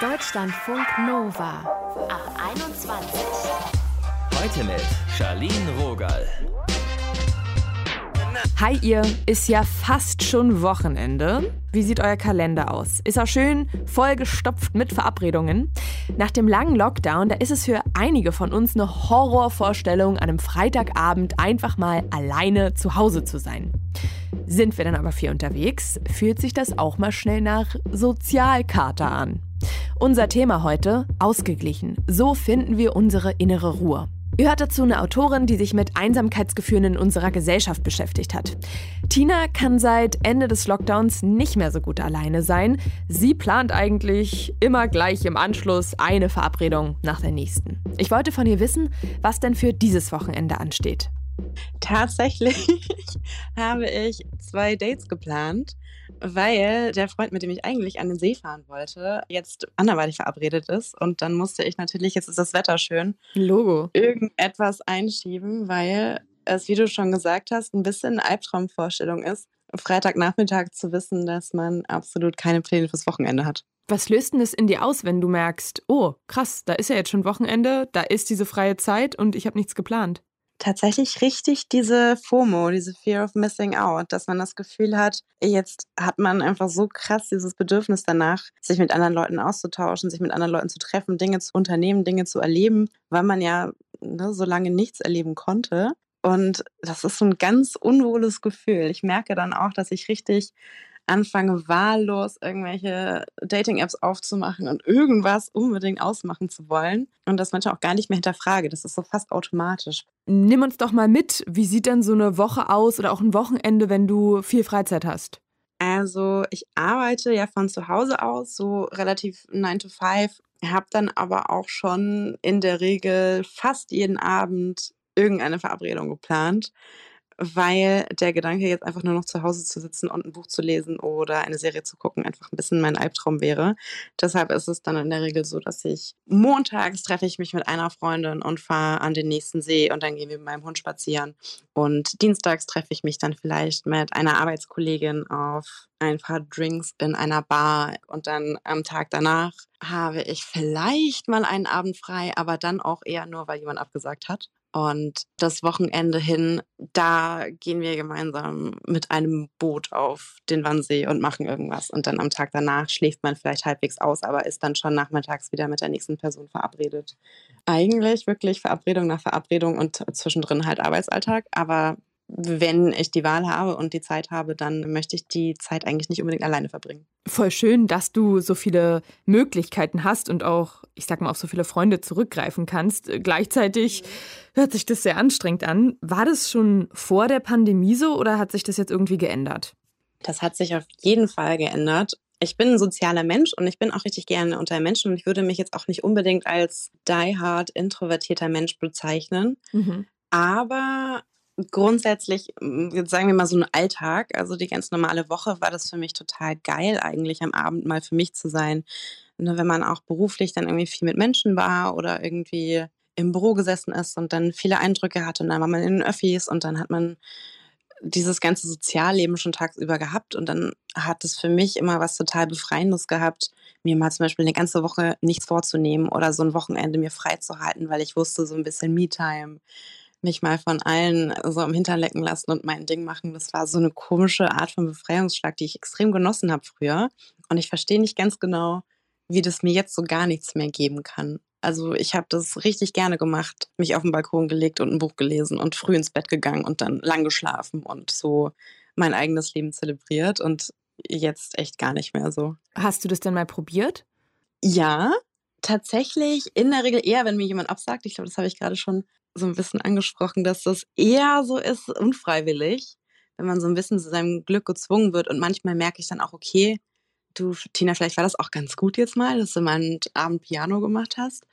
Deutschlandfunk Nova ab 21. Heute mit Charlene Rogal. Hi ihr, ist ja fast schon Wochenende. Wie sieht euer Kalender aus? Ist er schön vollgestopft mit Verabredungen? Nach dem langen Lockdown, da ist es für einige von uns eine Horrorvorstellung, an einem Freitagabend einfach mal alleine zu Hause zu sein. Sind wir dann aber viel unterwegs, fühlt sich das auch mal schnell nach Sozialkater an. Unser Thema heute, ausgeglichen. So finden wir unsere innere Ruhe. Ihr hört dazu eine Autorin, die sich mit Einsamkeitsgefühlen in unserer Gesellschaft beschäftigt hat. Tina kann seit Ende des Lockdowns nicht mehr so gut alleine sein. Sie plant eigentlich immer gleich im Anschluss eine Verabredung nach der nächsten. Ich wollte von ihr wissen, was denn für dieses Wochenende ansteht. Tatsächlich habe ich zwei Dates geplant, weil der Freund, mit dem ich eigentlich an den See fahren wollte, jetzt anderweitig verabredet ist. Und dann musste ich natürlich, jetzt ist das Wetter schön, Logo. irgendetwas einschieben, weil es, wie du schon gesagt hast, ein bisschen eine Albtraumvorstellung ist, Freitagnachmittag zu wissen, dass man absolut keine Pläne fürs Wochenende hat. Was löst denn es in dir aus, wenn du merkst, oh, krass, da ist ja jetzt schon Wochenende, da ist diese freie Zeit und ich habe nichts geplant? Tatsächlich richtig diese FOMO, diese Fear of Missing Out, dass man das Gefühl hat, jetzt hat man einfach so krass dieses Bedürfnis danach, sich mit anderen Leuten auszutauschen, sich mit anderen Leuten zu treffen, Dinge zu unternehmen, Dinge zu erleben, weil man ja ne, so lange nichts erleben konnte. Und das ist so ein ganz unwohles Gefühl. Ich merke dann auch, dass ich richtig anfange wahllos irgendwelche Dating-Apps aufzumachen und irgendwas unbedingt ausmachen zu wollen und das manchmal auch gar nicht mehr hinterfrage. Das ist so fast automatisch. Nimm uns doch mal mit. Wie sieht denn so eine Woche aus oder auch ein Wochenende, wenn du viel Freizeit hast? Also ich arbeite ja von zu Hause aus, so relativ 9 to 5, habe dann aber auch schon in der Regel fast jeden Abend irgendeine Verabredung geplant weil der Gedanke, jetzt einfach nur noch zu Hause zu sitzen und ein Buch zu lesen oder eine Serie zu gucken, einfach ein bisschen mein Albtraum wäre. Deshalb ist es dann in der Regel so, dass ich montags treffe ich mich mit einer Freundin und fahre an den nächsten See und dann gehen wir mit meinem Hund spazieren. Und dienstags treffe ich mich dann vielleicht mit einer Arbeitskollegin auf ein paar Drinks in einer Bar und dann am Tag danach habe ich vielleicht mal einen Abend frei, aber dann auch eher nur, weil jemand abgesagt hat. Und das Wochenende hin, da gehen wir gemeinsam mit einem Boot auf den Wannsee und machen irgendwas. Und dann am Tag danach schläft man vielleicht halbwegs aus, aber ist dann schon nachmittags wieder mit der nächsten Person verabredet. Eigentlich wirklich Verabredung nach Verabredung und zwischendrin halt Arbeitsalltag. Aber wenn ich die Wahl habe und die Zeit habe, dann möchte ich die Zeit eigentlich nicht unbedingt alleine verbringen. Voll schön, dass du so viele Möglichkeiten hast und auch, ich sag mal, auf so viele Freunde zurückgreifen kannst. Gleichzeitig hört sich das sehr anstrengend an. War das schon vor der Pandemie so oder hat sich das jetzt irgendwie geändert? Das hat sich auf jeden Fall geändert. Ich bin ein sozialer Mensch und ich bin auch richtig gerne unter Menschen und ich würde mich jetzt auch nicht unbedingt als die-hard introvertierter Mensch bezeichnen. Mhm. Aber grundsätzlich, hm, sagen wir mal so ein Alltag, also die ganz normale Woche, war das für mich total geil, eigentlich am Abend mal für mich zu sein. Ne, wenn man auch beruflich dann irgendwie viel mit Menschen war oder irgendwie im Büro gesessen ist und dann viele Eindrücke hatte und dann war man in den Öffis und dann hat man dieses ganze Sozialleben schon tagsüber gehabt und dann hat es für mich immer was total Befreiendes gehabt, mir mal zum Beispiel eine ganze Woche nichts vorzunehmen oder so ein Wochenende mir freizuhalten, weil ich wusste, so ein bisschen Me-Time mich mal von allen so am Hintern lecken lassen und mein Ding machen. Das war so eine komische Art von Befreiungsschlag, die ich extrem genossen habe früher. Und ich verstehe nicht ganz genau, wie das mir jetzt so gar nichts mehr geben kann. Also ich habe das richtig gerne gemacht, mich auf den Balkon gelegt und ein Buch gelesen und früh ins Bett gegangen und dann lang geschlafen und so mein eigenes Leben zelebriert und jetzt echt gar nicht mehr so. Hast du das denn mal probiert? Ja, tatsächlich in der Regel eher, wenn mir jemand absagt. Ich glaube, das habe ich gerade schon so ein bisschen angesprochen, dass das eher so ist, unfreiwillig, wenn man so ein bisschen zu seinem Glück gezwungen wird. Und manchmal merke ich dann auch, okay, du, Tina, vielleicht war das auch ganz gut jetzt mal, dass du mal einen Abend Piano gemacht hast.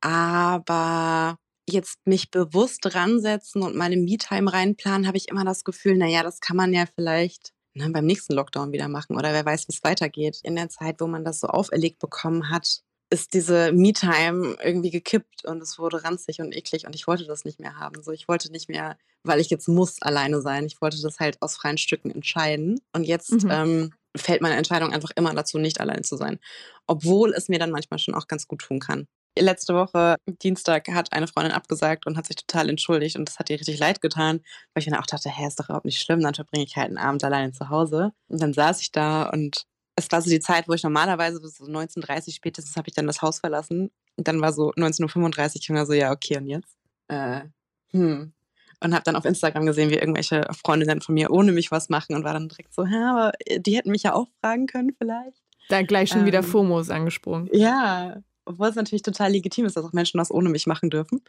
Aber jetzt mich bewusst ransetzen und meine Me-Time reinplanen, habe ich immer das Gefühl, naja, das kann man ja vielleicht ne, beim nächsten Lockdown wieder machen oder wer weiß, wie es weitergeht. In der Zeit, wo man das so auferlegt bekommen hat, ist diese Me-Time irgendwie gekippt und es wurde ranzig und eklig und ich wollte das nicht mehr haben. So, ich wollte nicht mehr, weil ich jetzt muss alleine sein. Ich wollte das halt aus freien Stücken entscheiden. Und jetzt mhm. ähm, fällt meine Entscheidung einfach immer dazu, nicht allein zu sein. Obwohl es mir dann manchmal schon auch ganz gut tun kann. Letzte Woche, Dienstag, hat eine Freundin abgesagt und hat sich total entschuldigt und das hat ihr richtig leid getan, weil ich dann auch dachte, hä, ist doch überhaupt nicht schlimm, dann verbringe ich halt einen Abend alleine zu Hause. Und dann saß ich da und es war so die Zeit, wo ich normalerweise bis so 19.30 spätestens habe ich dann das Haus verlassen. Und dann war so 19.35 Uhr und war so, ja, okay, und jetzt? Äh, hm. Und habe dann auf Instagram gesehen, wie irgendwelche Freundinnen von mir ohne mich was machen und war dann direkt so, hä, aber die hätten mich ja auch fragen können vielleicht. Da gleich schon ähm, wieder FOMOs angesprungen. Ja, obwohl es natürlich total legitim ist, dass auch Menschen das ohne mich machen dürfen.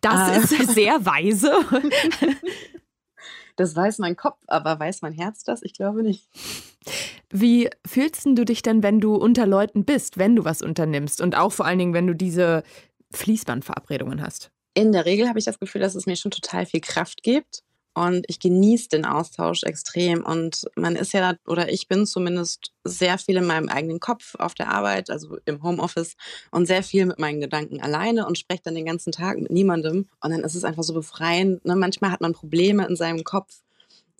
Das äh. ist sehr weise. das weiß mein Kopf, aber weiß mein Herz das? Ich glaube nicht. Wie fühlst du dich denn, wenn du unter Leuten bist, wenn du was unternimmst und auch vor allen Dingen, wenn du diese Fließbandverabredungen hast? In der Regel habe ich das Gefühl, dass es mir schon total viel Kraft gibt und ich genieße den Austausch extrem. Und man ist ja, oder ich bin zumindest sehr viel in meinem eigenen Kopf auf der Arbeit, also im Homeoffice und sehr viel mit meinen Gedanken alleine und spreche dann den ganzen Tag mit niemandem. Und dann ist es einfach so befreiend. Ne? Manchmal hat man Probleme in seinem Kopf,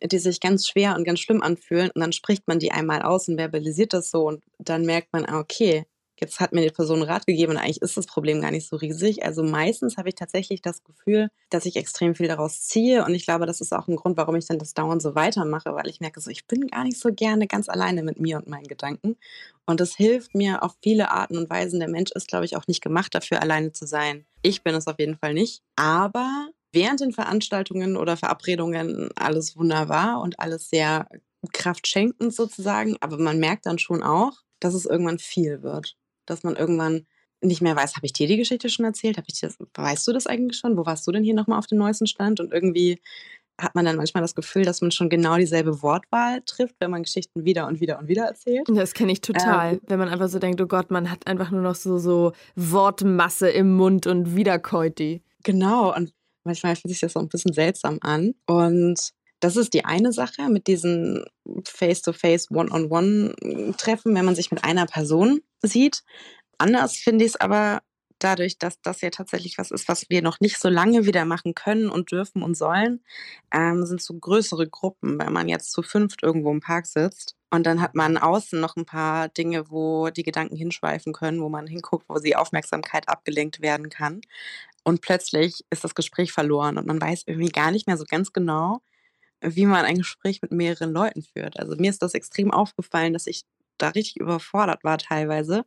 die sich ganz schwer und ganz schlimm anfühlen. Und dann spricht man die einmal aus und verbalisiert das so. Und dann merkt man, ah, okay, jetzt hat mir die Person Rat gegeben und eigentlich ist das Problem gar nicht so riesig. Also meistens habe ich tatsächlich das Gefühl, dass ich extrem viel daraus ziehe und ich glaube, das ist auch ein Grund, warum ich dann das dauernd so weitermache, weil ich merke, so ich bin gar nicht so gerne ganz alleine mit mir und meinen Gedanken und das hilft mir auf viele Arten und Weisen. Der Mensch ist, glaube ich, auch nicht gemacht dafür, alleine zu sein. Ich bin es auf jeden Fall nicht, aber während den Veranstaltungen oder Verabredungen alles wunderbar und alles sehr kraftschenkend sozusagen, aber man merkt dann schon auch, dass es irgendwann viel wird dass man irgendwann nicht mehr weiß, habe ich dir die Geschichte schon erzählt? Hab ich das, weißt du das eigentlich schon? Wo warst du denn hier nochmal auf dem neuesten Stand? Und irgendwie hat man dann manchmal das Gefühl, dass man schon genau dieselbe Wortwahl trifft, wenn man Geschichten wieder und wieder und wieder erzählt. Das kenne ich total. Ähm, wenn man einfach so denkt, oh Gott, man hat einfach nur noch so, so Wortmasse im Mund und wiederkäut die. Genau. Und manchmal fühlt sich das so ein bisschen seltsam an. Und das ist die eine Sache mit diesen Face-to-Face, One-on-One-Treffen, wenn man sich mit einer Person sieht. Anders finde ich es aber dadurch, dass das ja tatsächlich was ist, was wir noch nicht so lange wieder machen können und dürfen und sollen, ähm, sind so größere Gruppen, wenn man jetzt zu fünft irgendwo im Park sitzt. Und dann hat man außen noch ein paar Dinge, wo die Gedanken hinschweifen können, wo man hinguckt, wo die Aufmerksamkeit abgelenkt werden kann. Und plötzlich ist das Gespräch verloren und man weiß irgendwie gar nicht mehr so ganz genau, wie man ein Gespräch mit mehreren Leuten führt. Also mir ist das extrem aufgefallen, dass ich da richtig überfordert war teilweise,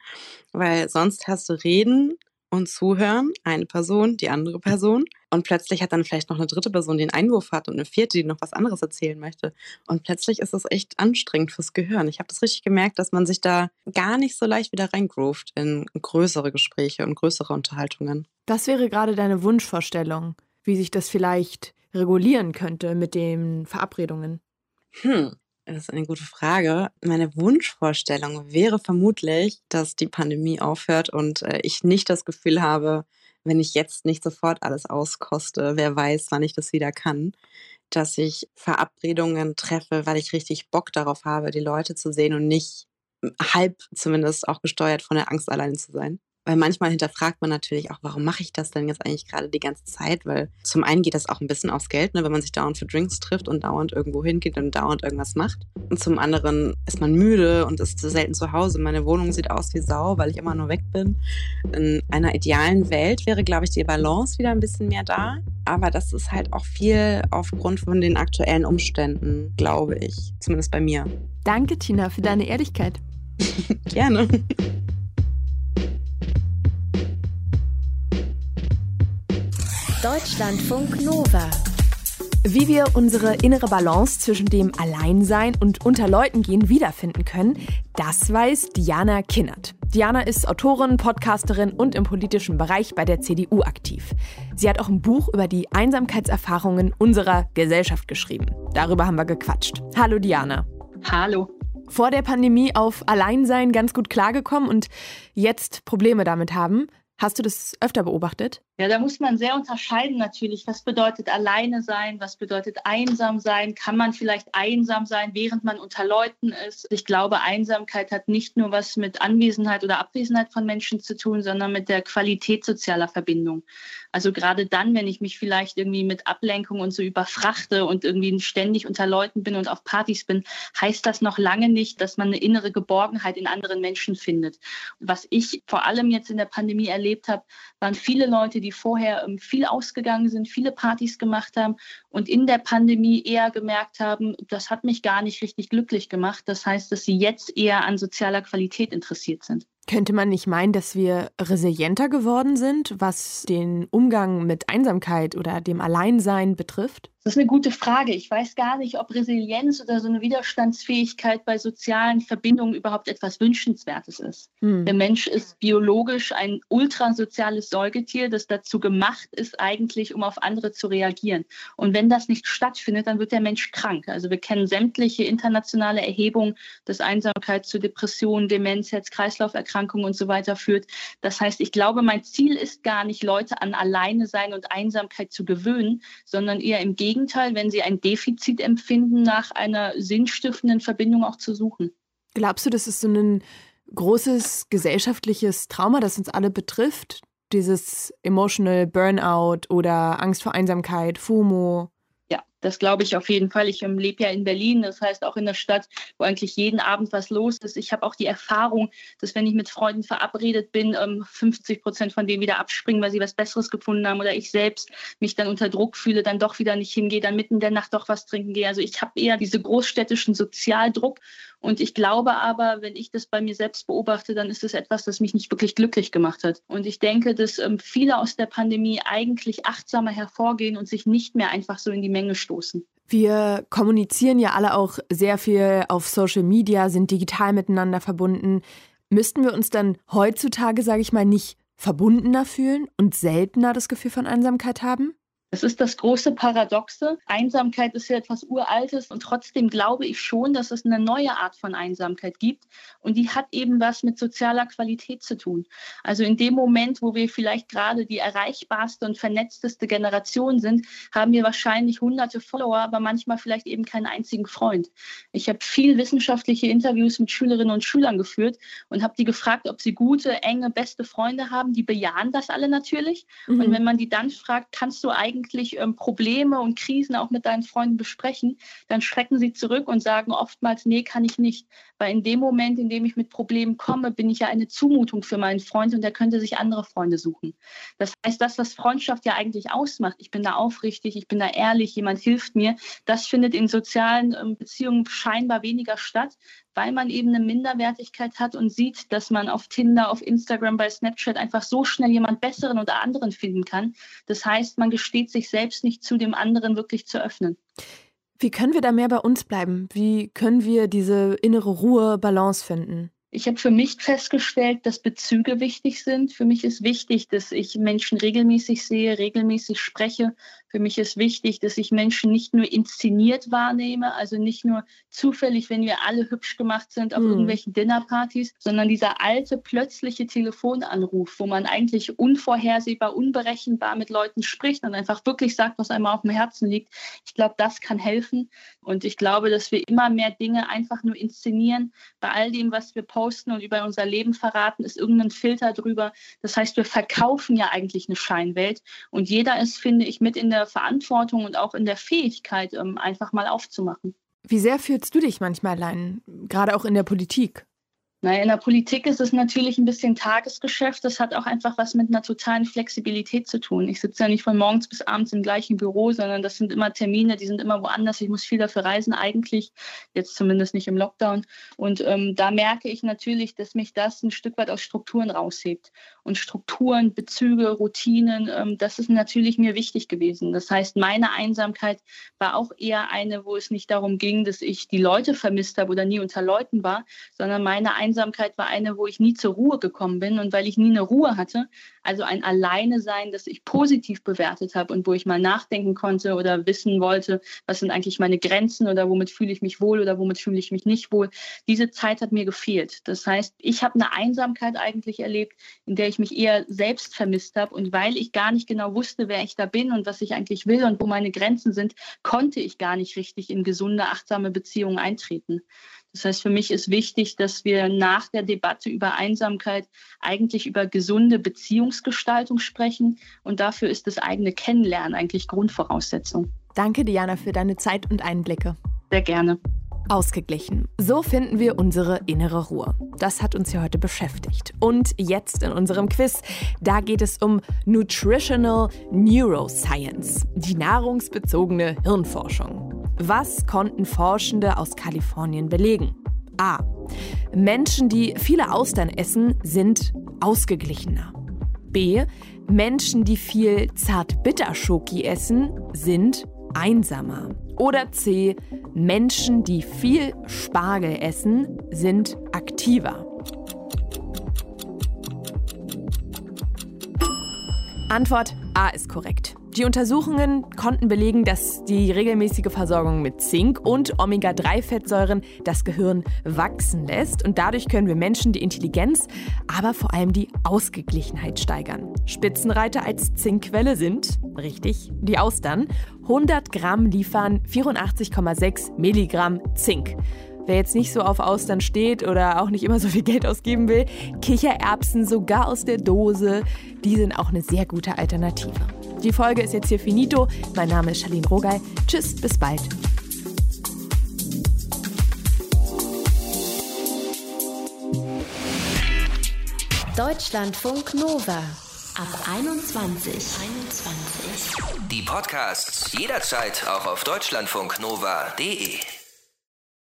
weil sonst hast du Reden und Zuhören, eine Person, die andere Person und plötzlich hat dann vielleicht noch eine dritte Person, die einen Einwurf hat und eine vierte, die noch was anderes erzählen möchte und plötzlich ist das echt anstrengend fürs Gehirn. Ich habe das richtig gemerkt, dass man sich da gar nicht so leicht wieder reingroovt in größere Gespräche und größere Unterhaltungen. Was wäre gerade deine Wunschvorstellung, wie sich das vielleicht regulieren könnte mit den Verabredungen? Hm, das ist eine gute Frage. Meine Wunschvorstellung wäre vermutlich, dass die Pandemie aufhört und äh, ich nicht das Gefühl habe, wenn ich jetzt nicht sofort alles auskoste, wer weiß, wann ich das wieder kann, dass ich Verabredungen treffe, weil ich richtig Bock darauf habe, die Leute zu sehen und nicht halb zumindest auch gesteuert von der Angst, allein zu sein. Weil manchmal hinterfragt man natürlich auch, warum mache ich das denn jetzt eigentlich gerade die ganze Zeit? Weil zum einen geht das auch ein bisschen aufs Geld, ne, wenn man sich dauernd für Drinks trifft und dauernd irgendwo hingeht und dauernd irgendwas macht. Und zum anderen ist man müde und ist zu selten zu Hause. Meine Wohnung sieht aus wie Sau, weil ich immer nur weg bin. In einer idealen Welt wäre, glaube ich, die Balance wieder ein bisschen mehr da. Aber das ist halt auch viel aufgrund von den aktuellen Umständen, glaube ich. Zumindest bei mir. Danke, Tina, für deine Ehrlichkeit. Gerne. Deutschlandfunk Nova. Wie wir unsere innere Balance zwischen dem Alleinsein und unter Leuten gehen wiederfinden können, das weiß Diana Kinnert. Diana ist Autorin, Podcasterin und im politischen Bereich bei der CDU aktiv. Sie hat auch ein Buch über die Einsamkeitserfahrungen unserer Gesellschaft geschrieben. Darüber haben wir gequatscht. Hallo Diana. Hallo. Vor der Pandemie auf Alleinsein ganz gut klargekommen und jetzt Probleme damit haben. Hast du das öfter beobachtet? Ja, da muss man sehr unterscheiden natürlich. Was bedeutet alleine sein? Was bedeutet einsam sein? Kann man vielleicht einsam sein, während man unter Leuten ist? Ich glaube, Einsamkeit hat nicht nur was mit Anwesenheit oder Abwesenheit von Menschen zu tun, sondern mit der Qualität sozialer Verbindung. Also gerade dann, wenn ich mich vielleicht irgendwie mit Ablenkung und so überfrachte und irgendwie ständig unter Leuten bin und auf Partys bin, heißt das noch lange nicht, dass man eine innere Geborgenheit in anderen Menschen findet. Was ich vor allem jetzt in der Pandemie erlebt habe, waren viele Leute, die vorher ähm, viel ausgegangen sind, viele Partys gemacht haben und in der Pandemie eher gemerkt haben, das hat mich gar nicht richtig glücklich gemacht. Das heißt, dass sie jetzt eher an sozialer Qualität interessiert sind. Könnte man nicht meinen, dass wir resilienter geworden sind, was den Umgang mit Einsamkeit oder dem Alleinsein betrifft? Das ist eine gute Frage. Ich weiß gar nicht, ob Resilienz oder so eine Widerstandsfähigkeit bei sozialen Verbindungen überhaupt etwas Wünschenswertes ist. Hm. Der Mensch ist biologisch ein ultrasoziales Säugetier, das dazu gemacht ist, eigentlich, um auf andere zu reagieren. Und wenn das nicht stattfindet, dann wird der Mensch krank. Also wir kennen sämtliche internationale Erhebungen, dass Einsamkeit zu Depressionen, Demenz, Herz-Kreislauf-Erkrankungen und so weiter führt. Das heißt, ich glaube, mein Ziel ist gar nicht, Leute an Alleine sein und Einsamkeit zu gewöhnen, sondern eher im Gegenteil, wenn sie ein Defizit empfinden, nach einer sinnstiftenden Verbindung auch zu suchen. Glaubst du, das ist so ein großes gesellschaftliches Trauma, das uns alle betrifft? Dieses Emotional Burnout oder Angst vor Einsamkeit, FOMO? Das glaube ich auf jeden Fall. Ich ähm, lebe ja in Berlin, das heißt auch in der Stadt, wo eigentlich jeden Abend was los ist. Ich habe auch die Erfahrung, dass wenn ich mit Freunden verabredet bin, 50 ähm, Prozent von denen wieder abspringen, weil sie was Besseres gefunden haben oder ich selbst mich dann unter Druck fühle, dann doch wieder nicht hingehe, dann mitten in der Nacht doch was trinken gehe. Also ich habe eher diese großstädtischen Sozialdruck und ich glaube aber, wenn ich das bei mir selbst beobachte, dann ist es etwas, das mich nicht wirklich glücklich gemacht hat. Und ich denke, dass ähm, viele aus der Pandemie eigentlich achtsamer hervorgehen und sich nicht mehr einfach so in die Menge stoßen stoßen. Wir kommunizieren ja alle auch sehr viel auf Social Media, sind digital miteinander verbunden. Müssten wir uns dann heutzutage, sage ich mal, nicht verbundener fühlen und seltener das Gefühl von Einsamkeit haben? Das ist das große Paradoxe. Einsamkeit ist ja etwas Uraltes und trotzdem glaube ich schon, dass es eine neue Art von Einsamkeit gibt und die hat eben was mit sozialer Qualität zu tun. Also in dem Moment, wo wir vielleicht gerade die erreichbarste und vernetzteste Generation sind, haben wir wahrscheinlich hunderte Follower, aber manchmal vielleicht eben keinen einzigen Freund. Ich habe viel wissenschaftliche Interviews mit Schülerinnen und Schülern geführt und habe die gefragt, ob sie gute, enge, beste Freunde haben. Die bejahen das alle natürlich. Mhm. Und wenn man die dann fragt, kannst du eigentlich eigentlich ähm, Probleme und Krisen auch mit deinen Freunden besprechen, dann schrecken sie zurück und sagen oftmals, nee, kann ich nicht. Weil in dem Moment, in dem ich mit Problemen komme, bin ich ja eine Zumutung für meinen Freund und er könnte sich andere Freunde suchen. Das heißt, das, was Freundschaft ja eigentlich ausmacht, ich bin da aufrichtig, ich bin da ehrlich, jemand hilft mir, das findet in sozialen ähm, Beziehungen scheinbar weniger statt, weil man eben eine Minderwertigkeit hat und sieht, dass man auf Tinder, auf Instagram, bei Snapchat einfach so schnell jemand Besseren oder anderen finden kann. Das heißt, man gesteht sich selbst nicht zu, dem anderen wirklich zu öffnen. Wie können wir da mehr bei uns bleiben? Wie können wir diese innere Ruhe, Balance finden? Ich habe für mich festgestellt, dass Bezüge wichtig sind. Für mich ist wichtig, dass ich Menschen regelmäßig sehe, regelmäßig spreche für mich ist wichtig, dass ich Menschen nicht nur inszeniert wahrnehme, also nicht nur zufällig, wenn wir alle hübsch gemacht sind auf mhm. irgendwelchen Dinnerpartys, sondern dieser alte plötzliche Telefonanruf, wo man eigentlich unvorhersehbar, unberechenbar mit Leuten spricht und einfach wirklich sagt, was einem auf dem Herzen liegt. Ich glaube, das kann helfen. Und ich glaube, dass wir immer mehr Dinge einfach nur inszenieren. Bei all dem, was wir posten und über unser Leben verraten, ist irgendein Filter drüber. Das heißt, wir verkaufen ja eigentlich eine Scheinwelt. Und jeder ist, finde ich, mit in der Verantwortung und auch in der Fähigkeit, ähm, einfach mal aufzumachen. Wie sehr fühlst du dich manchmal allein, gerade auch in der Politik? Naja, in der Politik ist es natürlich ein bisschen Tagesgeschäft. Das hat auch einfach was mit einer totalen Flexibilität zu tun. Ich sitze ja nicht von morgens bis abends im gleichen Büro, sondern das sind immer Termine, die sind immer woanders. Ich muss viel dafür reisen eigentlich, jetzt zumindest nicht im Lockdown. Und ähm, da merke ich natürlich, dass mich das ein Stück weit aus Strukturen raushebt. Und Strukturen, Bezüge, Routinen, ähm, das ist natürlich mir wichtig gewesen. Das heißt, meine Einsamkeit war auch eher eine, wo es nicht darum ging, dass ich die Leute vermisst habe oder nie unter Leuten war, sondern meine Einsamkeit Einsamkeit war eine, wo ich nie zur Ruhe gekommen bin und weil ich nie eine Ruhe hatte, also ein Alleine sein, das ich positiv bewertet habe und wo ich mal nachdenken konnte oder wissen wollte, was sind eigentlich meine Grenzen oder womit fühle ich mich wohl oder womit fühle ich mich nicht wohl. Diese Zeit hat mir gefehlt. Das heißt, ich habe eine Einsamkeit eigentlich erlebt, in der ich mich eher selbst vermisst habe und weil ich gar nicht genau wusste, wer ich da bin und was ich eigentlich will und wo meine Grenzen sind, konnte ich gar nicht richtig in gesunde, achtsame Beziehungen eintreten. Das heißt, für mich ist wichtig, dass wir nach der Debatte über Einsamkeit eigentlich über gesunde Beziehungsgestaltung sprechen. Und dafür ist das eigene Kennenlernen eigentlich Grundvoraussetzung. Danke, Diana, für deine Zeit und Einblicke. Sehr gerne. Ausgeglichen. So finden wir unsere innere Ruhe. Das hat uns ja heute beschäftigt. Und jetzt in unserem Quiz, da geht es um Nutritional Neuroscience, die nahrungsbezogene Hirnforschung. Was konnten Forschende aus Kalifornien belegen? A. Menschen, die viele Austern essen, sind ausgeglichener. B. Menschen, die viel Zartbitterschoki essen, sind einsamer. Oder C. Menschen, die viel Spargel essen, sind aktiver. Antwort A ist korrekt. Die Untersuchungen konnten belegen, dass die regelmäßige Versorgung mit Zink und Omega-3-Fettsäuren das Gehirn wachsen lässt und dadurch können wir Menschen die Intelligenz, aber vor allem die Ausgeglichenheit steigern. Spitzenreiter als Zinkquelle sind, richtig, die Austern. 100 Gramm liefern 84,6 Milligramm Zink. Wer jetzt nicht so auf Austern steht oder auch nicht immer so viel Geld ausgeben will, Kichererbsen sogar aus der Dose, die sind auch eine sehr gute Alternative. Die Folge ist jetzt hier finito. Mein Name ist Charlene Rogal. Tschüss, bis bald. Deutschlandfunk Nova ab 21. 21. Die Podcasts jederzeit auch auf deutschlandfunknova.de.